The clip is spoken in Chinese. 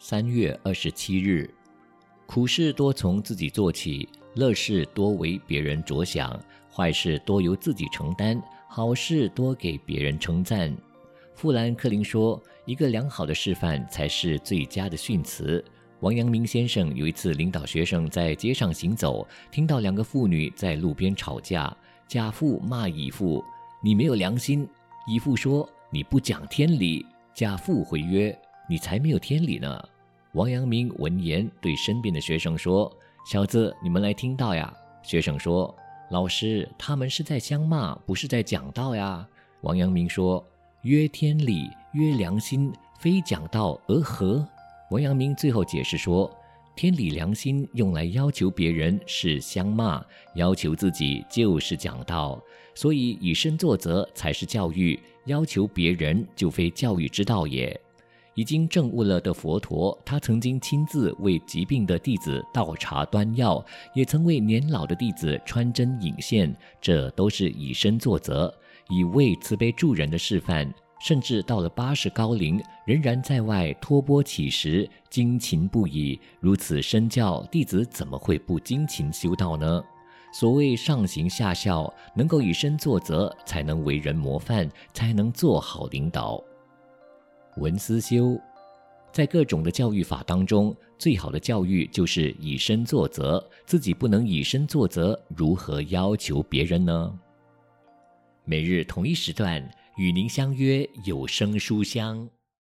三月二十七日，苦事多从自己做起，乐事多为别人着想，坏事多由自己承担，好事多给别人称赞。富兰克林说：“一个良好的示范才是最佳的训词。”王阳明先生有一次领导学生在街上行走，听到两个妇女在路边吵架，甲妇骂乙妇：“你没有良心。”乙妇说：“你不讲天理。”甲妇回曰：“你才没有天理呢。”王阳明闻言对身边的学生说：“小子，你们来听到呀。”学生说：“老师，他们是在相骂，不是在讲道呀。”王阳明说：“曰天理，曰良心，非讲道而何？”王阳明最后解释说：“天理良心用来要求别人是相骂，要求自己就是讲道。所以以身作则才是教育，要求别人就非教育之道也。”已经证悟了的佛陀，他曾经亲自为疾病的弟子倒茶端药，也曾为年老的弟子穿针引线，这都是以身作则，以为慈悲助人的示范。甚至到了八十高龄，仍然在外托钵乞食，精勤不已。如此身教，弟子怎么会不精勤修道呢？所谓上行下效，能够以身作则，才能为人模范，才能做好领导。文思修，在各种的教育法当中，最好的教育就是以身作则。自己不能以身作则，如何要求别人呢？每日同一时段。与您相约有声书香。